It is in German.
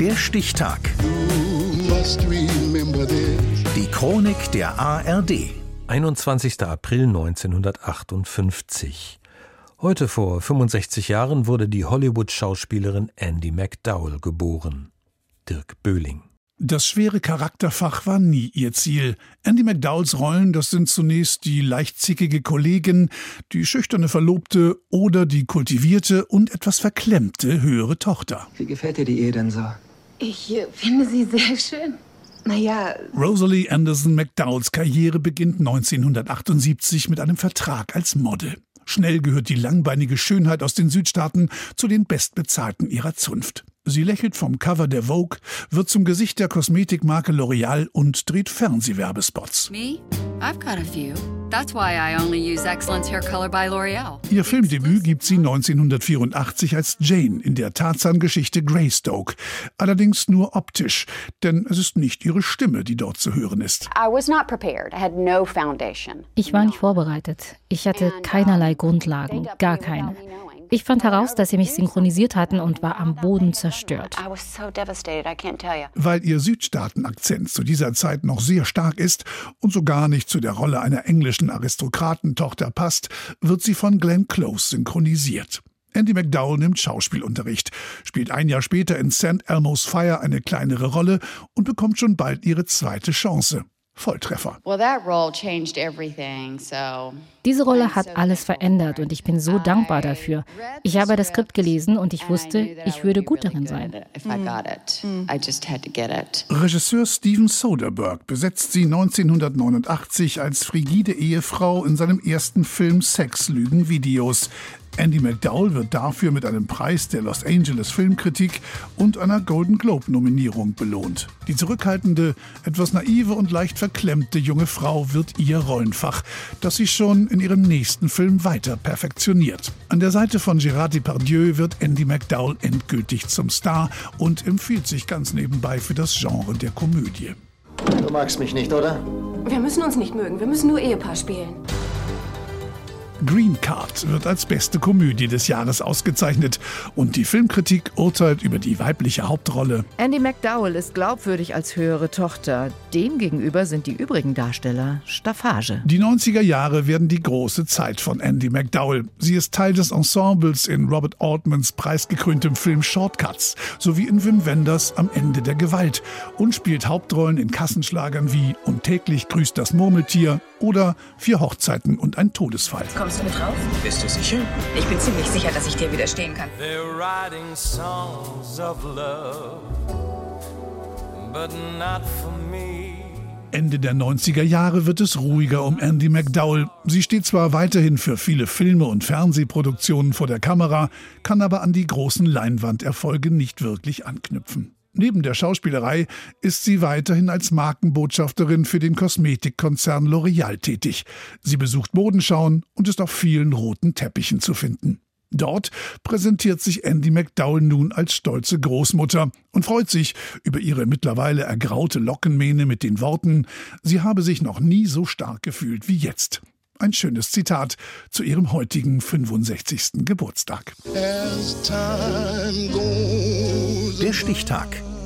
Der Stichtag. Die Chronik der ARD. 21. April 1958. Heute vor 65 Jahren wurde die Hollywood-Schauspielerin Andy McDowell geboren. Dirk Böhling. Das schwere Charakterfach war nie ihr Ziel. Andy McDowells Rollen, das sind zunächst die leichtzickige Kollegin, die schüchterne Verlobte oder die kultivierte und etwas verklemmte höhere Tochter. Wie gefällt dir die Ehe denn so? Ich finde sie sehr schön. Naja. Rosalie Anderson McDowells Karriere beginnt 1978 mit einem Vertrag als Model. Schnell gehört die langbeinige Schönheit aus den Südstaaten zu den bestbezahlten ihrer Zunft. Sie lächelt vom Cover der Vogue, wird zum Gesicht der Kosmetikmarke L'Oreal und dreht Fernsehwerbespots. Me? I've got a few. That's why I only use Excellence Hair Color by L'Oreal. Ihr Filmdebüt gibt sie 1984 als Jane in der Tarzan-Geschichte Greystoke. Allerdings nur optisch, denn es ist nicht ihre Stimme, die dort zu hören ist. Ich war nicht vorbereitet. Ich hatte keinerlei Grundlagen, gar keine. Ich fand heraus, dass sie mich synchronisiert hatten und war am Boden zerstört. Weil ihr Südstaaten-Akzent zu dieser Zeit noch sehr stark ist und so gar nicht zu der Rolle einer englischen Aristokratentochter passt, wird sie von Glenn Close synchronisiert. Andy McDowell nimmt Schauspielunterricht, spielt ein Jahr später in St. Elmo's Fire eine kleinere Rolle und bekommt schon bald ihre zweite Chance. Volltreffer. Diese Rolle hat alles verändert und ich bin so dankbar dafür. Ich habe das Skript gelesen und ich wusste, ich würde gut darin sein. Regisseur Steven Soderbergh besetzt sie 1989 als frigide Ehefrau in seinem ersten Film Sex, Lügen, Videos. Andy McDowell wird dafür mit einem Preis der Los Angeles Filmkritik und einer Golden Globe-Nominierung belohnt. Die zurückhaltende, etwas naive und leicht verklemmte junge Frau wird ihr Rollenfach, das sie schon in ihrem nächsten Film weiter perfektioniert. An der Seite von Gérard Depardieu wird Andy McDowell endgültig zum Star und empfiehlt sich ganz nebenbei für das Genre der Komödie. Du magst mich nicht, oder? Wir müssen uns nicht mögen, wir müssen nur Ehepaar spielen. Green Card wird als beste Komödie des Jahres ausgezeichnet und die Filmkritik urteilt über die weibliche Hauptrolle. Andy McDowell ist glaubwürdig als höhere Tochter. Demgegenüber sind die übrigen Darsteller Staffage. Die 90er Jahre werden die große Zeit von Andy McDowell. Sie ist Teil des Ensembles in Robert Altmans preisgekröntem Film Shortcuts sowie in Wim Wenders Am Ende der Gewalt und spielt Hauptrollen in Kassenschlagern wie Und täglich grüßt das Murmeltier oder Vier Hochzeiten und ein Todesfall. Kommst du mit rauf? Bist du sicher? Ich bin ziemlich sicher, dass ich dir widerstehen kann. They're writing songs of love, but not for me. Ende der 90er Jahre wird es ruhiger um Andy McDowell. Sie steht zwar weiterhin für viele Filme und Fernsehproduktionen vor der Kamera, kann aber an die großen Leinwanderfolge nicht wirklich anknüpfen. Neben der Schauspielerei ist sie weiterhin als Markenbotschafterin für den Kosmetikkonzern L'Oreal tätig. Sie besucht Modenschauen und ist auf vielen roten Teppichen zu finden. Dort präsentiert sich Andy McDowell nun als stolze Großmutter und freut sich über ihre mittlerweile ergraute Lockenmähne mit den Worten, sie habe sich noch nie so stark gefühlt wie jetzt. Ein schönes Zitat zu ihrem heutigen 65. Geburtstag. Der Stichtag.